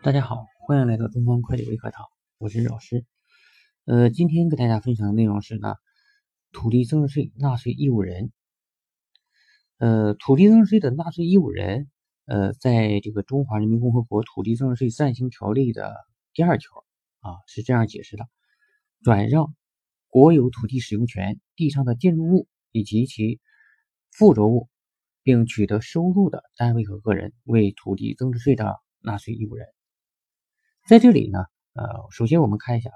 大家好，欢迎来到东方会计微课堂，我是老师。呃，今天给大家分享的内容是呢，土地增值税纳税义务人。呃，土地增值税的纳税义务人，呃，在这个《中华人民共和国土地增值税暂行条例》的第二条啊是这样解释的：转让国有土地使用权、地上的建筑物以及其附着物，并取得收入的单位和个人，为土地增值税的纳税义务人。在这里呢，呃，首先我们看一下，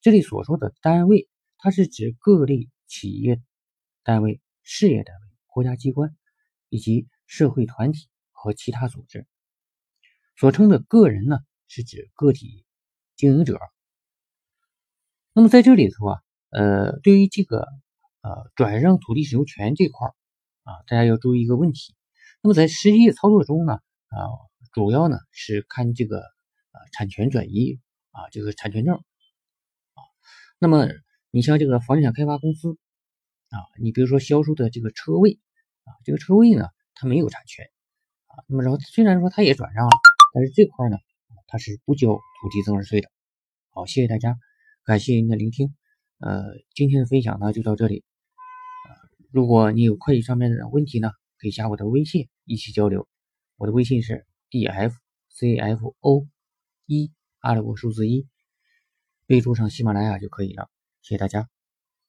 这里所说的单位，它是指各类企业单位、事业单位、国家机关以及社会团体和其他组织。所称的个人呢，是指个体经营者。那么在这里头啊，呃，对于这个呃转让土地使用权这块啊，大家要注意一个问题。那么在实际操作中呢，啊，主要呢是看这个。啊，产权转移啊，这个产权证啊，那么你像这个房地产开发公司啊，你比如说销售的这个车位啊，这个车位呢，它没有产权啊，那么然后虽然说它也转让了，但是这块呢，它是不交土地增值税的。好，谢谢大家，感谢您的聆听。呃，今天的分享呢就到这里。如果你有会计上面的问题呢，可以加我的微信一起交流。我的微信是 dfcfo。一阿拉伯数字一，备注上喜马拉雅就可以了。谢谢大家。